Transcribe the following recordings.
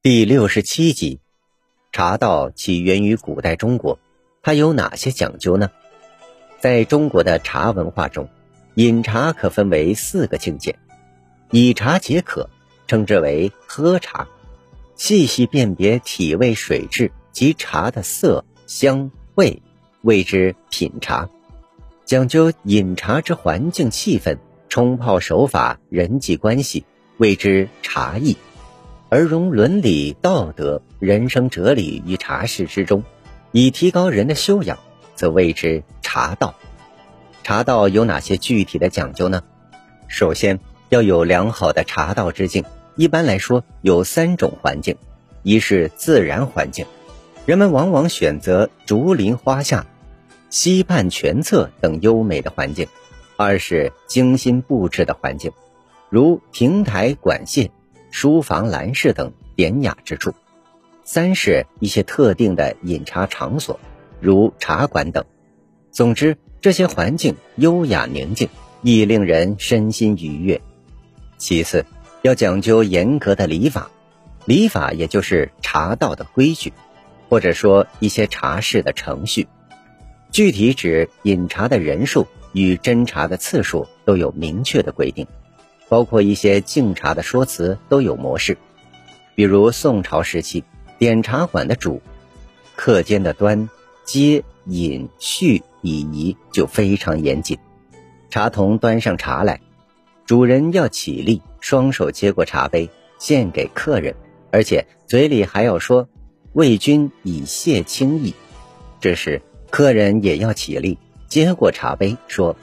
第六十七集，茶道起源于古代中国，它有哪些讲究呢？在中国的茶文化中，饮茶可分为四个境界：以茶解渴，称之为喝茶；细细辨别体味水质及茶的色香味，谓之品茶；讲究饮茶之环境气氛、冲泡手法、人际关系，谓之茶艺。而融伦理道德、人生哲理于茶事之中，以提高人的修养，则谓之茶道。茶道有哪些具体的讲究呢？首先要有良好的茶道之境。一般来说，有三种环境：一是自然环境，人们往往选择竹林花下、溪畔泉侧等优美的环境；二是精心布置的环境，如亭台馆榭。书房、兰室等典雅之处；三是一些特定的饮茶场所，如茶馆等。总之，这些环境优雅宁静，亦令人身心愉悦。其次，要讲究严格的礼法，礼法也就是茶道的规矩，或者说一些茶事的程序。具体指饮茶的人数与斟茶的次数都有明确的规定。包括一些敬茶的说辞都有模式，比如宋朝时期点茶馆的主客间的端接饮续礼仪就非常严谨。茶童端上茶来，主人要起立，双手接过茶杯献给客人，而且嘴里还要说“为君以谢清意”。这时客人也要起立，接过茶杯说：“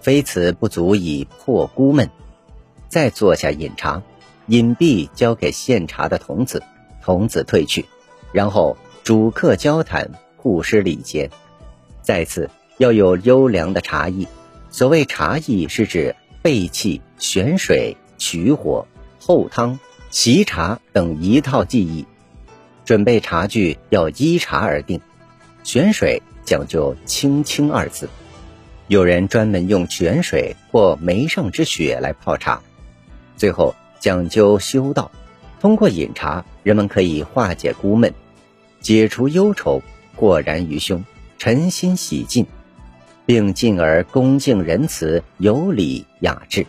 非此不足以破孤闷。”再坐下饮茶，饮毕交给献茶的童子，童子退去，然后主客交谈，互施礼节。再次要有优良的茶艺，所谓茶艺是指备气、选水、取火、候汤、习茶等一套技艺。准备茶具要依茶而定，选水讲究清清二字，有人专门用泉水或梅上之雪来泡茶。最后讲究修道，通过饮茶，人们可以化解孤闷，解除忧愁，豁然于胸，诚心洗净，并进而恭敬仁慈、有礼雅致。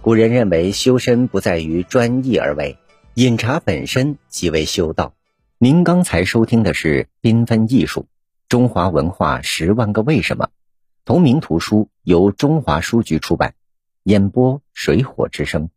古人认为修身不在于专一而为，饮茶本身即为修道。您刚才收听的是《缤纷艺术：中华文化十万个为什么》，同名图书由中华书局出版，演播水火之声。